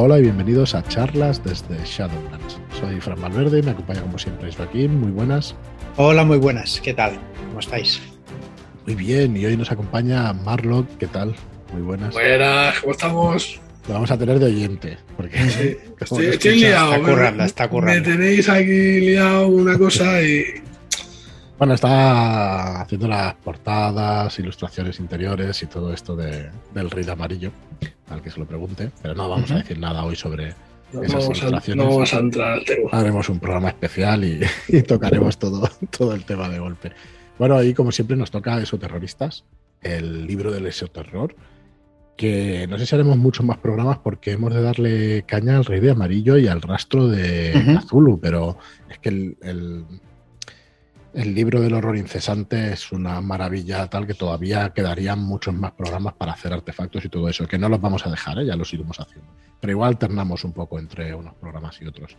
Hola y bienvenidos a charlas desde Shadowlands. Soy Fran Valverde y me acompaña como siempre Joaquín. Muy buenas. Hola, muy buenas. ¿Qué tal? ¿Cómo estáis? Muy bien, y hoy nos acompaña Marlock. ¿Qué tal? Muy buenas. Buenas, ¿cómo estamos? Lo vamos a tener de oyente. Porque sí, estoy, estoy liado. Está currando, está currando. Me tenéis aquí liado una cosa y. Bueno, está haciendo las portadas, ilustraciones interiores y todo esto de, del rey de amarillo, al que se lo pregunte, pero no vamos a decir nada hoy sobre No, esas vamos, a, no vamos a entrar al tema. Haremos un programa especial y, y tocaremos todo, todo el tema de golpe. Bueno, ahí como siempre nos toca Esoterroristas, el libro del esoterror, que no sé si haremos muchos más programas porque hemos de darle caña al rey de amarillo y al rastro de Ujú. Azulu, pero es que el, el- el libro del horror incesante es una maravilla tal que todavía quedarían muchos más programas para hacer artefactos y todo eso, que no los vamos a dejar, ¿eh? ya los iremos haciendo. Pero igual alternamos un poco entre unos programas y otros.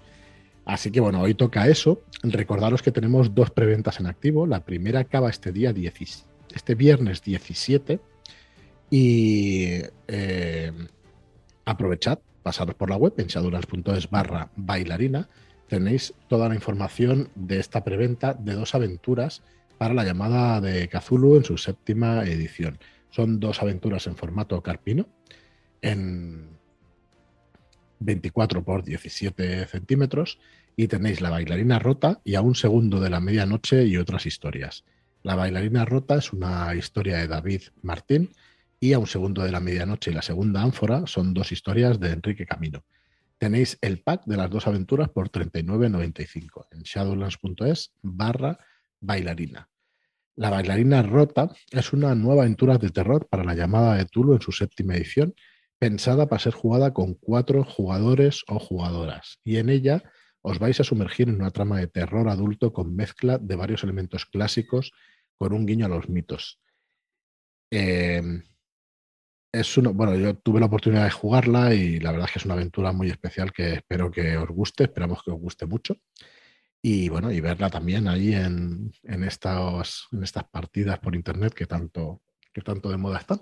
Así que bueno, hoy toca eso. Recordaros que tenemos dos preventas en activo. La primera acaba este día 10 este viernes 17. Y eh, aprovechad, pasaros por la web en shadowlands.es barra bailarina. Tenéis toda la información de esta preventa de dos aventuras para la llamada de Cthulhu en su séptima edición. Son dos aventuras en formato carpino, en 24 por 17 centímetros, y tenéis la bailarina rota y a un segundo de la medianoche y otras historias. La bailarina rota es una historia de David Martín y a un segundo de la medianoche y la segunda ánfora son dos historias de Enrique Camino. Tenéis el pack de las dos aventuras por 39.95 en shadowlands.es barra bailarina. La bailarina rota es una nueva aventura de terror para la llamada de Tulu en su séptima edición, pensada para ser jugada con cuatro jugadores o jugadoras. Y en ella os vais a sumergir en una trama de terror adulto con mezcla de varios elementos clásicos con un guiño a los mitos. Eh, es uno, bueno, yo tuve la oportunidad de jugarla y la verdad es que es una aventura muy especial que espero que os guste, esperamos que os guste mucho. Y bueno, y verla también ahí en, en, estas, en estas partidas por internet que tanto, que tanto de moda están.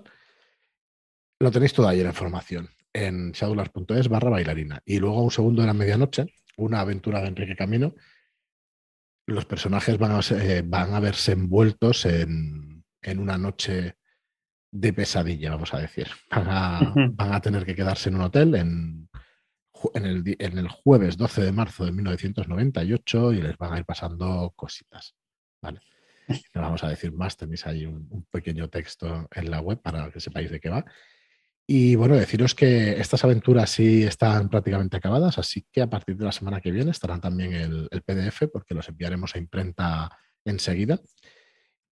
Lo tenéis todo ahí en la información en shadowlands.es barra bailarina. Y luego a un segundo de la medianoche, una aventura de Enrique Camino, los personajes van a, eh, van a verse envueltos en, en, una noche de pesadilla, vamos a decir. Van a, van a tener que quedarse en un hotel en, en, el, en, el, jueves 12 de marzo de 1998 y les van a ir pasando cositas. ¿vale? No vamos a decir más, tenéis ahí un, un pequeño texto en la web para que sepáis de qué va. Y bueno, deciros que estas aventuras sí están prácticamente acabadas, así que a partir de la semana que viene estarán también el, el PDF porque los enviaremos a imprenta enseguida.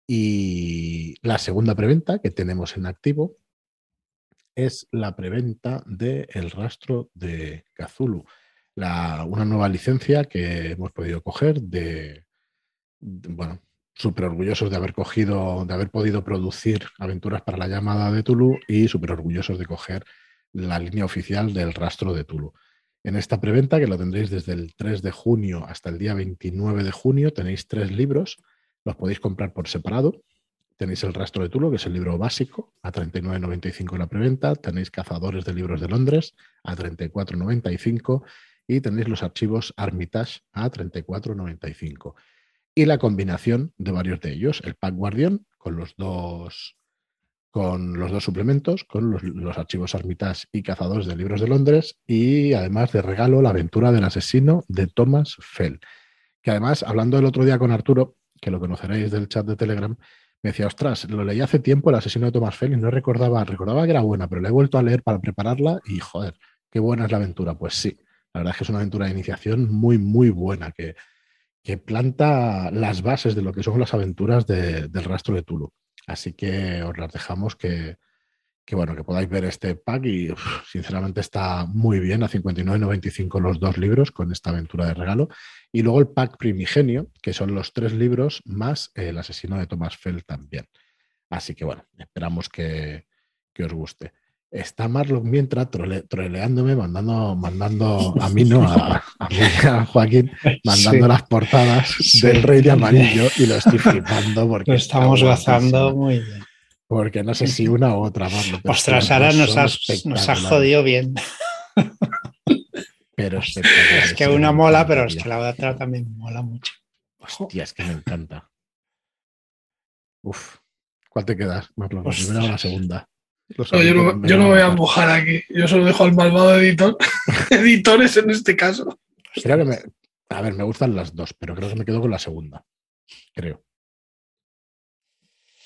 Y la segunda preventa que tenemos en activo es la preventa de El rastro de la, una nueva licencia que hemos podido coger de, de bueno, súper orgullosos de haber cogido, de haber podido producir aventuras para la llamada de Tulu y súper orgullosos de coger la línea oficial del rastro de Tulu. En esta preventa, que lo tendréis desde el 3 de junio hasta el día 29 de junio, tenéis tres libros, los podéis comprar por separado. Tenéis el rastro de Tulu, que es el libro básico, a 39,95 la preventa. Tenéis Cazadores de Libros de Londres, a 34,95. Y tenéis los archivos Armitage, a 34,95 y la combinación de varios de ellos, el pack Guardian con los dos con los dos suplementos, con los, archivos Armitage y Cazadores de Libros de Londres y además de regalo la aventura del asesino de Thomas Fell, que además, hablando el otro día con Arturo, que lo conoceréis del chat de Telegram, me decía, ostras, lo leí hace tiempo el asesino de Thomas Fell y no recordaba, recordaba que era buena, pero la he vuelto a leer para prepararla y joder, qué buena es la aventura. Pues sí, la verdad es que es una aventura de iniciación muy, muy buena, que, que planta las bases de lo que son las aventuras de, del rastro de Tulu. Así que os las dejamos que, que bueno, que podáis ver este pack y uf, sinceramente está muy bien a 59.95 los dos libros con esta aventura de regalo. Y luego el pack primigenio, que son los tres libros más el asesino de Thomas Fell también. Así que bueno, esperamos que, que os guste. Está Marlon mientras trole, troleándome, mandando, mandando a mí, no, a, a, mí, a Joaquín, mandando sí. las portadas sí. del Rey de Amarillo y lo estoy flipando porque lo estamos gozando muy bien. Porque no sé si una u otra, Marlon. Ostras, ahora nos, has, nos has jodido bien. pero. Es que una mola, pero es que la otra también mola mucho. Hostia, es que me encanta. Uf, ¿cuál te quedas? Marlon, ¿La Ostras. primera o la segunda? No, yo, no, yo no voy a mojar aquí. Yo solo dejo al malvado editor. Editores en este caso. Creo que me. A ver, me gustan las dos, pero creo que me quedo con la segunda. Creo.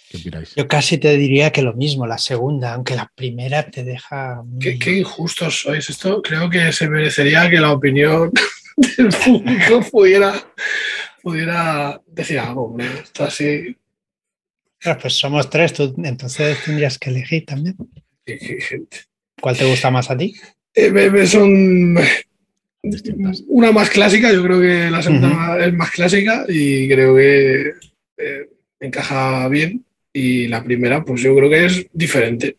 ¿Qué opináis? Yo casi te diría que lo mismo, la segunda, aunque la primera te deja. muy- Qué, qué injustos sois. Esto creo que se merecería que la opinión del público pudiera, pudiera decir algo. hombre. Esto así. Claro, pues somos tres, tú entonces tendrías que elegir también. qué- qué gente. ¿Cuál te gusta más a ti? Eh, me- me son Distintas. una más clásica. Yo creo que la segunda es más clásica y creo que eh, encaja bien. Y la primera, pues yo creo que es diferente.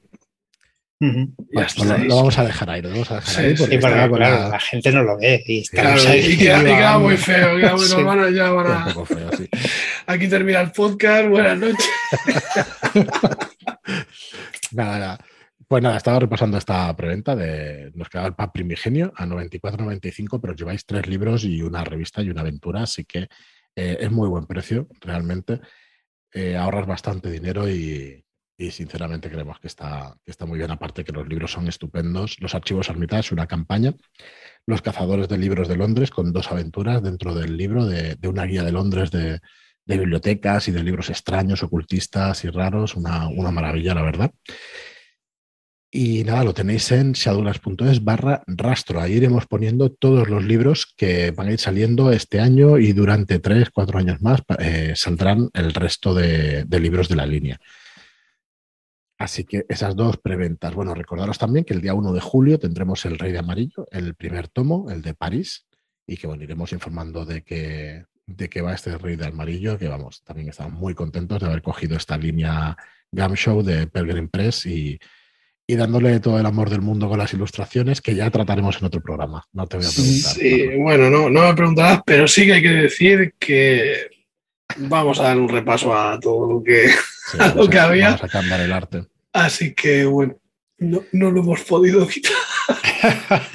Bueno, pues lo, vamos a dejar ahí, lo vamos a dejar Sí, ahí. porque Sí, porque estaba con claro, la- la gente no lo ve y Claro, ahí y queda, y queda divagando. muy feo. queda muy- Sí. a- ya van Queda a- un poco feo, sí. Aquí termina el podcast. Buenas noches. Nada, nada. Pues nada, estaba repasando esta preventa de. Nos quedaba el pack primigenio a 94.95, pero os lleváis tres libros y una revista y una aventura, así que eh, es muy buen precio, realmente. Eh, ahorras bastante dinero y, sinceramente creemos que está, que está muy bien. Aparte que los libros son estupendos. Los archivos Armitage, una campaña. Los cazadores de libros de Londres, con dos aventuras dentro del libro de, de una guía de Londres de, de bibliotecas y de libros extraños, ocultistas y raros. Una, una maravilla, la verdad. Y nada, lo tenéis en shadowlands.es barra rastro. Ahí iremos poniendo todos los libros que van a ir saliendo este año y durante tres, cuatro años más eh, saldrán el resto de, de libros de la línea. Así que esas dos preventas. Bueno, recordaros también que el día 1 de julio tendremos El Rey de Amarillo, el primer tomo, el de París, y que bueno, iremos informando de que, de que va este Rey de Amarillo, que vamos, también estamos muy contentos de haber cogido esta línea Gam Show de Pelgrim Press y, y dándole todo el amor del mundo con las ilustraciones, que ya trataremos en otro programa. No te voy a preguntar. Sí, bueno, no, no me preguntarás, pero sí que hay que decir que vamos a dar un repaso a todo lo que. Sí, a lo que había. Vamos a cambiar el arte. Así que bueno, no, no lo hemos podido quitar.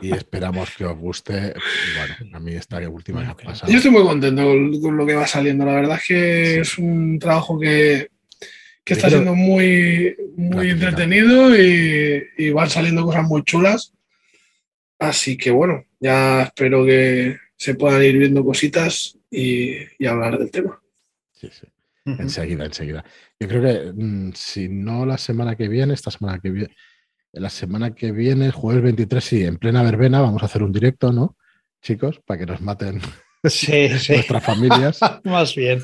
Y esperamos que os guste. Bueno, a mí esta última que ha pasado. Yo estoy muy contento con, con lo que va saliendo. La verdad es que Sí. es un trabajo que, que está siendo muy, muy entretenido y, y van saliendo cosas muy chulas. Así que bueno, ya espero que se puedan ir viendo cositas y, y hablar del tema. Sí, sí. Enseguida, enseguida. Yo creo que mm, si no la semana que viene, esta semana que viene, la semana que viene, el jueves 23, sí, en plena verbena, vamos a hacer un directo, ¿no? Chicos, para que nos maten Sí, sí. nuestras familias. Más bien.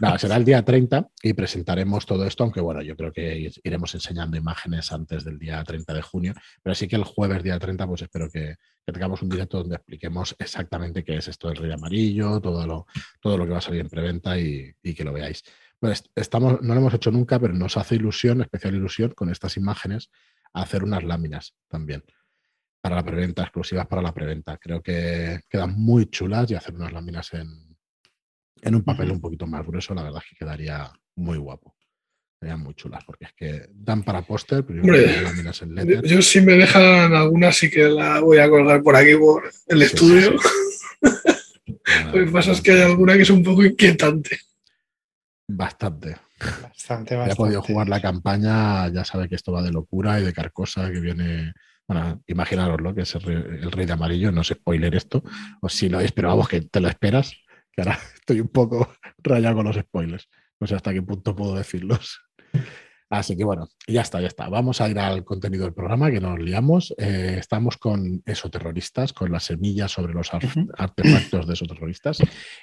No, será el día 30 y presentaremos todo esto, aunque bueno, yo creo que iremos enseñando imágenes antes del día 30 de junio, pero sí que el jueves día 30, pues espero que, que tengamos un directo donde expliquemos exactamente qué es esto del rey amarillo, todo lo, todo lo que va a salir en preventa y, y que lo veáis. Pues estamos, no lo hemos hecho nunca, pero nos hace ilusión, especial ilusión, con estas imágenes, hacer unas láminas también para la preventa, exclusivas para la preventa. Creo que quedan muy chulas y hacer unas láminas en, en un papel un poquito más grueso, la verdad es que quedaría muy guapo. Serían muy chulas, porque es que dan para póster, pero yo Hombre, láminas en letter. yo si me dejan alguna sí que la voy a colgar por aquí por el Sí, estudio. sí, Lo que pasa es que hay alguna que es un poco inquietante. Bastante. Bastante, Ya bastante. ha podido jugar la campaña, ya sabe que esto va de locura y de carcosa, que viene. Bueno, imaginaroslo, que es el rey, el rey de amarillo, no sé spoiler esto, o si lo es, pero vamos, que te lo esperas, que ahora estoy un poco rayado con los spoilers. No sé hasta qué punto puedo decirlos. Así que bueno, ya está, ya está. Vamos a ir al contenido del programa, que nos liamos. Eh, estamos con esoterroristas, con las semillas sobre los ar- artefactos de esoterroristas.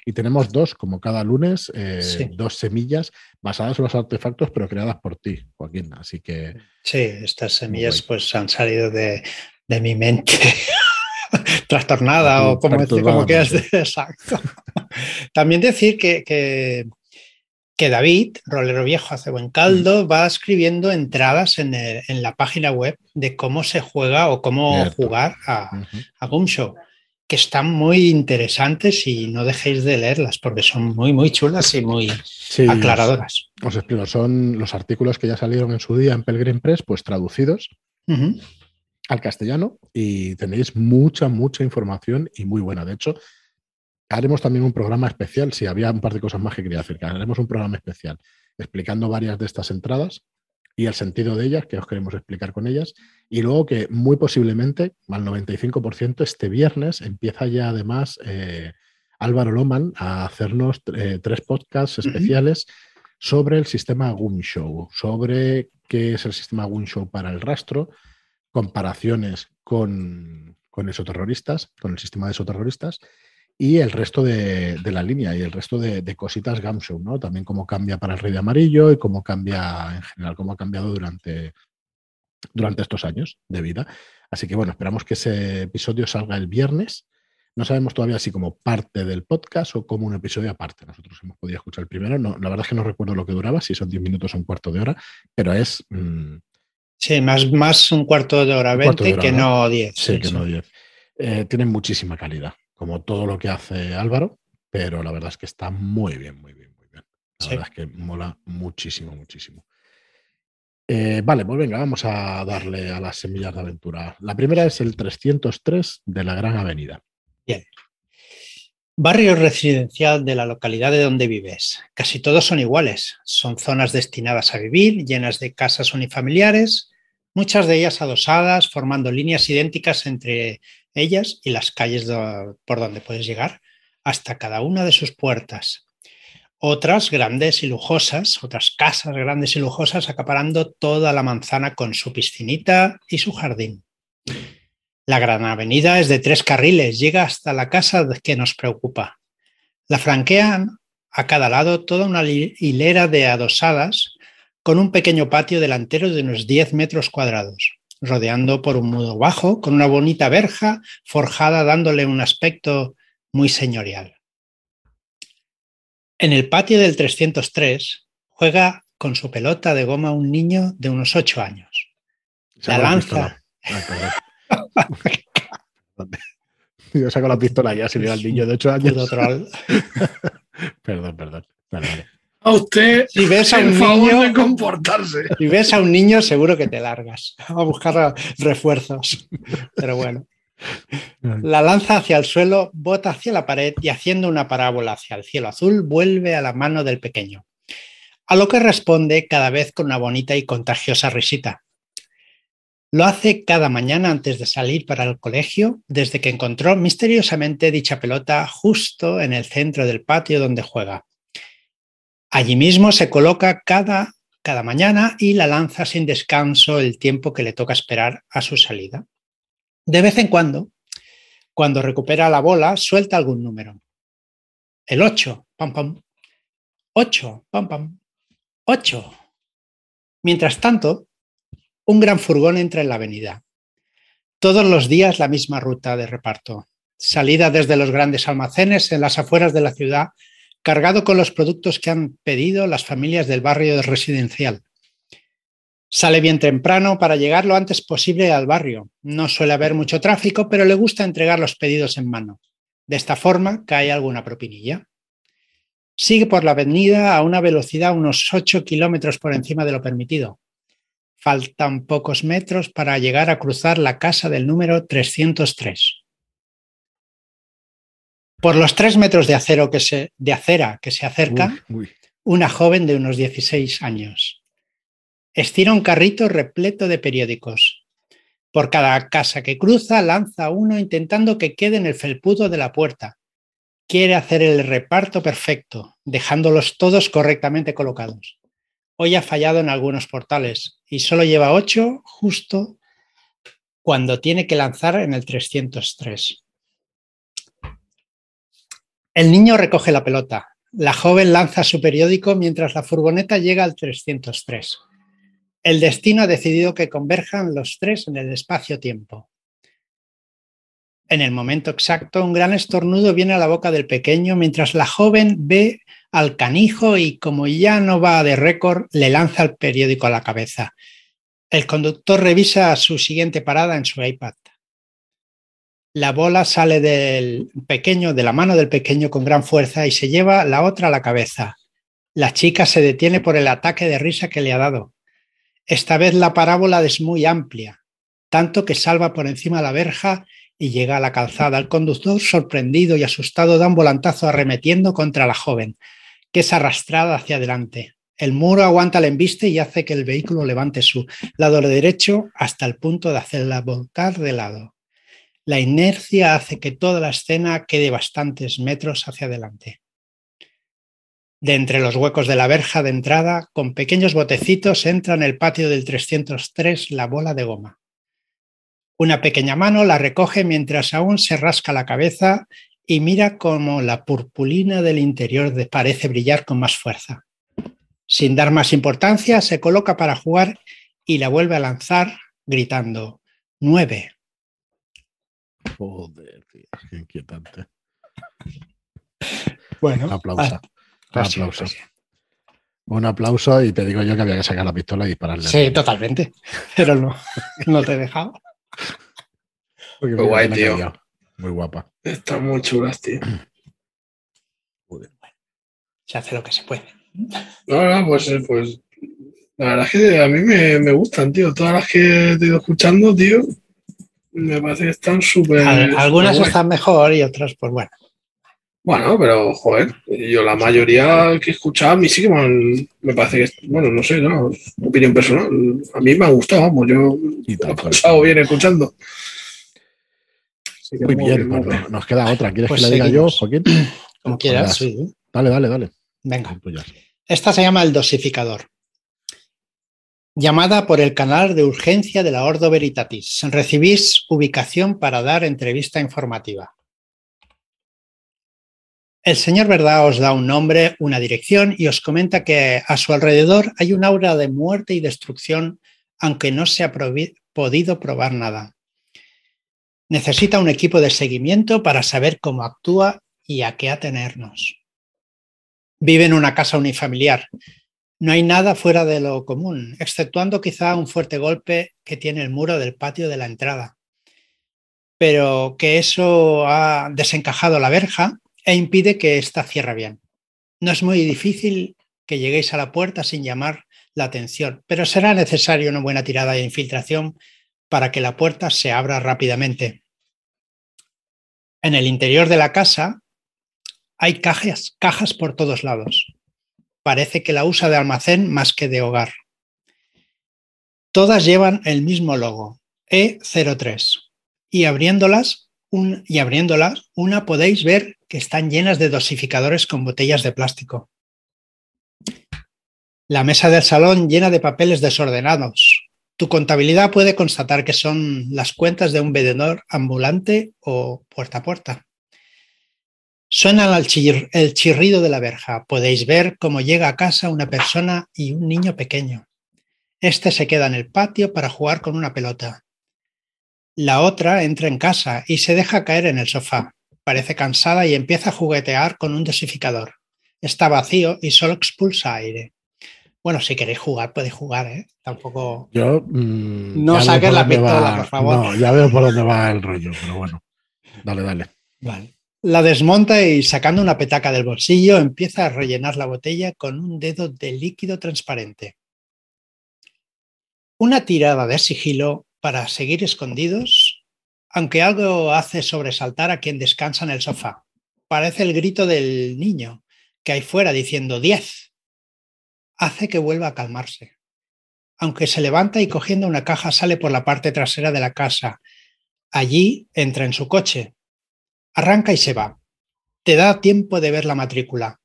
Y tenemos dos, como cada lunes, eh, Sí. dos semillas basadas en los artefactos, pero creadas por ti, Joaquín. Así que Sí, estas semillas pues han salido de, de mi mente trastornada o como, como quieras decir, exacto. También decir que, que, que David, rolero viejo, hace buen caldo, Mm. va escribiendo entradas en, el- en la página web de cómo se juega o cómo Cierto. jugar a, Show, que están muy interesantes y no dejéis de leerlas porque son muy, muy chulas y muy sí, aclaradoras. Os, os explico, son los artículos que ya salieron en su día en Pelgrim Press, pues traducidos al castellano y tenéis mucha, mucha información y muy buena. De hecho, haremos también un programa especial, si había un par de cosas más que quería decir, haremos un programa especial explicando varias de estas entradas y el sentido de ellas, que os queremos explicar con ellas. Y luego que muy posiblemente, al 95%, este viernes empieza ya además eh, Álvaro Loman a hacernos eh, tres podcasts especiales sobre el sistema Gunshow, sobre qué es el sistema Gunshow para el rastro, comparaciones con, con exoterroristas, con el sistema de exoterroristas y el resto de, la línea y el resto de, cositas Gamshow, ¿no? También cómo cambia para el Rey de Amarillo y cómo cambia en general, cómo ha cambiado durante, durante estos años de vida. Así que bueno, esperamos que ese episodio salga el viernes. No sabemos todavía si como parte del podcast o como un episodio aparte. Nosotros hemos podido escuchar el primero. No, la verdad es que no recuerdo lo que duraba, si son 10 minutos o un cuarto de hora, pero es... Mm, sí, más, más un cuarto de hora 20 que no 10. Sí, que no 10. Eh, tienen muchísima calidad como todo lo que hace Álvaro, pero la verdad es que está muy bien, muy bien, muy bien. La verdad es que mola muchísimo, muchísimo. Eh, vale, pues venga, vamos a darle a las semillas de aventura. La primera es el 303 de la Gran Avenida. Bien. Barrio residencial de la localidad de donde vives. Casi todos son iguales. Son zonas destinadas a vivir, llenas de casas unifamiliares, muchas de ellas adosadas, formando líneas idénticas entre ellas y las calles por donde puedes llegar hasta cada una de sus puertas. Otras grandes y lujosas, otras casas grandes y lujosas acaparando toda la manzana con su piscinita y su jardín. La gran avenida es de tres carriles, llega hasta la casa que nos preocupa. La franquean a cada lado toda una hilera de adosadas con un pequeño patio delantero de unos 10 metros cuadrados rodeando por un mudo bajo, con una bonita verja forjada dándole un aspecto muy señorial. En el patio del 303 juega con su pelota de goma un niño de unos ocho años. La lanza. Yo saco la pistola ya, si veo al niño de ocho años. perdón, perdón. A usted si ves a un niño, de comportarse. Si ves a un niño, seguro que te largas a buscar refuerzos. Pero bueno. La lanza hacia el suelo, bota hacia la pared y haciendo una parábola hacia el cielo azul, vuelve a la mano del pequeño. A lo que responde cada vez con una bonita y contagiosa risita. Lo hace cada mañana antes de salir para el colegio, desde que encontró misteriosamente dicha pelota justo en el centro del patio donde juega. Allí mismo se coloca cada, cada mañana y la lanza sin descanso el tiempo que le toca esperar a su salida. De vez en cuando, cuando recupera la bola, suelta algún número. El 8, pam, pam. 8, pam, pam. 8. Mientras tanto, un gran furgón entra en la avenida. Todos los días la misma ruta de reparto. Salida desde los grandes almacenes en las afueras de la ciudad cargado con los productos que han pedido las familias del barrio residencial. Sale bien temprano para llegar lo antes posible al barrio. No suele haber mucho tráfico, pero le gusta entregar los pedidos en mano. De esta forma cae alguna propinilla. Sigue por la avenida a una velocidad unos 8 kilómetros por encima de lo permitido. Faltan pocos metros para llegar a cruzar la casa del número 303. Por los tres metros de, acero que se, de acera que se acerca, una joven de unos 16 años. Estira un carrito repleto de periódicos. Por cada casa que cruza, lanza uno intentando que quede en el felpudo de la puerta. Quiere hacer el reparto perfecto, dejándolos todos correctamente colocados. Hoy ha fallado en algunos portales y solo lleva ocho justo cuando tiene que lanzar en el 303. El niño recoge la pelota. La joven lanza su periódico mientras la furgoneta llega al 303. El destino ha decidido que converjan los tres en el espacio-tiempo. En el momento exacto, un gran estornudo viene a la boca del pequeño mientras la joven ve al canijo y, como ya no va de récord, le lanza el periódico a la cabeza. El conductor revisa su siguiente parada en su iPad la bola sale del pequeño, de la mano del pequeño con gran fuerza y se lleva la otra a la cabeza. La chica se detiene por el ataque de risa que le ha dado. Esta vez la parábola es muy amplia. tanto que salva por encima la verja y llega a la calzada. El conductor, sorprendido y asustado, da un volantazo arremetiendo contra la joven, que es arrastrada hacia adelante. El muro aguanta el embiste y hace que el vehículo levante su lado derecho hasta el punto de hacerla volcar de lado. La inercia hace que toda la escena quede bastantes metros hacia adelante. De entre los huecos de la verja de entrada, con pequeños botecitos, entra en el patio del 303 la bola de goma. Una pequeña mano la recoge mientras aún se rasca la cabeza y mira como la purpulina del interior parece brillar con más fuerza. Sin dar más importancia, se coloca para jugar y la vuelve a lanzar gritando nueve. Joder, tío, qué inquietante. Bueno, Un aplauso. ah, aplauso. Un aplauso y te digo yo que había que sacar la pistola y dispararle. Sí, totalmente. Pero no, no te he dejado. Muy mira, guay, tío. Muy guapa. Están muy chulas, tío. Se hace lo que se puede. No, no, pues, eh, pues la verdad es que a mí me, me gustan, tío. Todas las que he ido escuchando, tío, me parece que están súper. Al- Algunas están mejor y otras, pues bueno. Bueno, pero joder, yo la mayoría que he escuchado a mí sí que me, parece que, bueno, no sé, no, opinión personal. A mí me ha gustado, vamos, yo Y lo he pasado bien escuchando. Muy bien, pues bien. no- nos queda otra. ¿Quieres Pues que le diga yo. Joaquín? Como Pues quieras, sí. Dale, dale, dale. Venga. Ya. Esta se llama el dosificador. Llamada por el canal de urgencia de la Ordo Veritatis. Recibís ubicación para dar entrevista informativa. El señor Verdad os da un nombre, una dirección y os comenta que a su alrededor hay un aura de muerte y destrucción, aunque no se ha podido probar nada. Necesita un equipo de seguimiento para saber cómo actúa y a qué atenernos. Vive en una casa unifamiliar. No hay nada fuera de lo común, exceptuando quizá un fuerte golpe que tiene el muro del patio de la entrada. Pero que eso ha desencajado la verja e impide que ésta cierre bien. No es muy difícil que lleguéis a la puerta sin llamar la atención, pero será necesaria una buena tirada de infiltración para que la puerta se abra rápidamente. En el interior de la casa hay cajas, cajas por todos lados. Parece que la usa de almacén más que de hogar. Todas llevan el mismo logo, E03. Y abriéndolas, y abriéndolas, una podéis ver que están llenas de dosificadores con botellas de plástico. La mesa del salón llena de papeles desordenados. Tu contabilidad puede constatar que son las cuentas de un vendedor ambulante o puerta a puerta. Suena el, chir- el chirrido de la verja. Podéis ver cómo llega a casa una persona y un niño pequeño. Este se queda en el patio para jugar con una pelota. La otra entra en casa y se deja caer en el sofá. Parece cansada y empieza a juguetear con un dosificador. Está vacío y solo expulsa aire. Bueno, si queréis jugar, podéis jugar, ¿eh? Tampoco. Yo. mm, No saques la pistola, va- por favor. No, ya veo por dónde va el rollo, pero bueno. Dale, dale. Vale. La desmonta y sacando una petaca del bolsillo empieza a rellenar la botella con un dedo de líquido transparente. Una tirada de sigilo para seguir escondidos, aunque algo hace sobresaltar a quien descansa en el sofá. Parece el grito del niño que hay fuera diciendo 10. Hace que vuelva a calmarse. Aunque se levanta y cogiendo una caja sale por la parte trasera de la casa. Allí entra en su coche, Arranca y se va. Te da tiempo de ver la matrícula.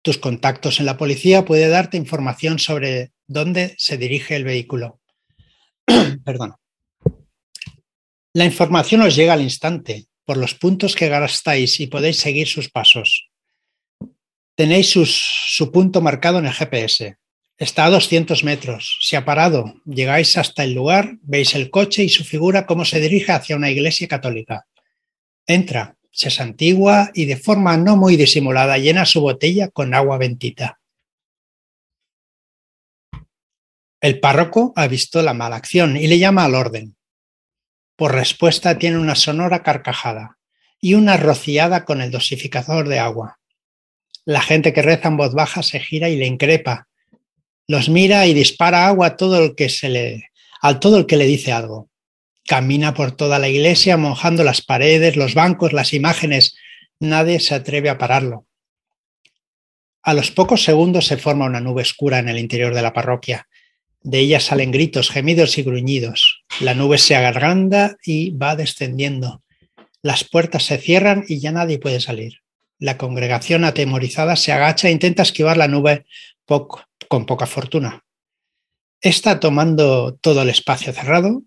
Tus contactos en la policía puede darte información sobre dónde se dirige el vehículo. Perdón. La información os llega al instante por los puntos que gastáis y podéis seguir sus pasos. Tenéis su punto marcado en el GPS. Está a 200 metros. Se ha parado. Llegáis hasta el lugar, veis el coche y su figura cómo se dirige hacia una iglesia católica. Entra, se santigua y de forma no muy disimulada llena su botella con agua bendita. El párroco ha visto la mala acción y le llama al orden. Por respuesta tiene una sonora carcajada y una rociada con el dosificador de agua. La gente que reza en voz baja se gira y le increpa. Los mira y dispara agua a todo el que se le, al todo el que le dice algo. Camina por toda la iglesia, mojando las paredes, los bancos, las imágenes. Nadie se atreve a pararlo. A los pocos segundos se forma una nube oscura en el interior de la parroquia. De ella salen gritos, gemidos y gruñidos. La nube se agarganda y va descendiendo. Las puertas se cierran y ya nadie puede salir. La congregación atemorizada se agacha e intenta esquivar la nube con poca fortuna. Está tomando todo el espacio cerrado.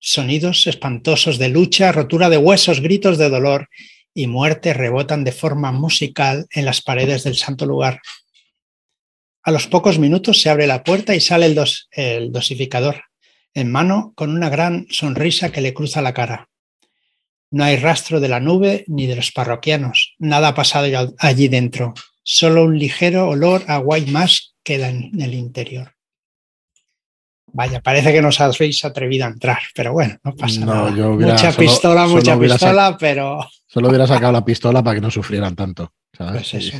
Sonidos espantosos de lucha, rotura de huesos, gritos de dolor y muerte rebotan de forma musical en las paredes del santo lugar. A los pocos minutos se abre la puerta y sale el, dosificador, en mano con una gran sonrisa que le cruza la cara. No hay rastro de la nube ni de los parroquianos. Nada ha pasado allí dentro. Solo un ligero olor a white mask queda en el interior. Vaya, parece que nos habéis atrevido a entrar, pero bueno, no pasa nada. mucha pistola, mucha pistola, pero. Solo hubiera sacado la pistola para que no sufrieran tanto. ¿sabes? Pues eso.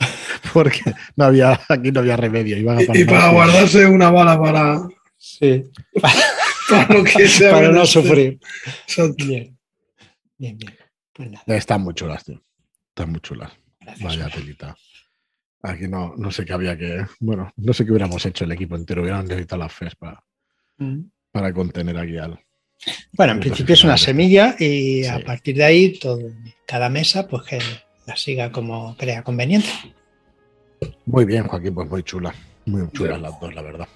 Porque no había, aquí no había remedio. y, para guardarse una bala para. Sí. para, que sea para no sufrir. Bien. Bien, bien. Pues Están muy chulas, tío. Están muy chulas. Vaya telita. Aquí no, no sé qué había que. Bueno, no sé qué hubiéramos hecho el equipo entero. Hubiéramos necesitado las FES para, mm. para contener aquí al. Bueno, en principio es una semilla y a partir de ahí, todo, cada mesa, pues que la siga como crea conveniente. Muy bien, Joaquín, pues muy chula. Muy chulas las dos, la verdad.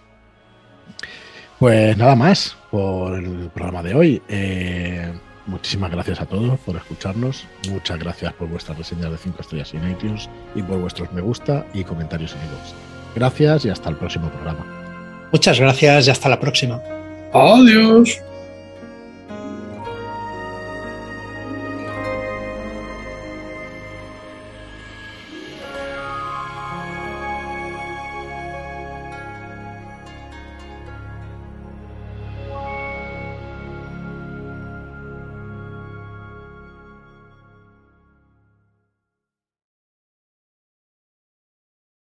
Pues nada más por el programa de hoy. Eh, Muchísimas gracias a todos por escucharnos. Muchas gracias por vuestras reseñas de 5 estrellas en iTunes y por vuestros me gusta y comentarios en iVoox. Gracias y hasta el próximo programa. Muchas gracias y hasta la próxima. Adiós.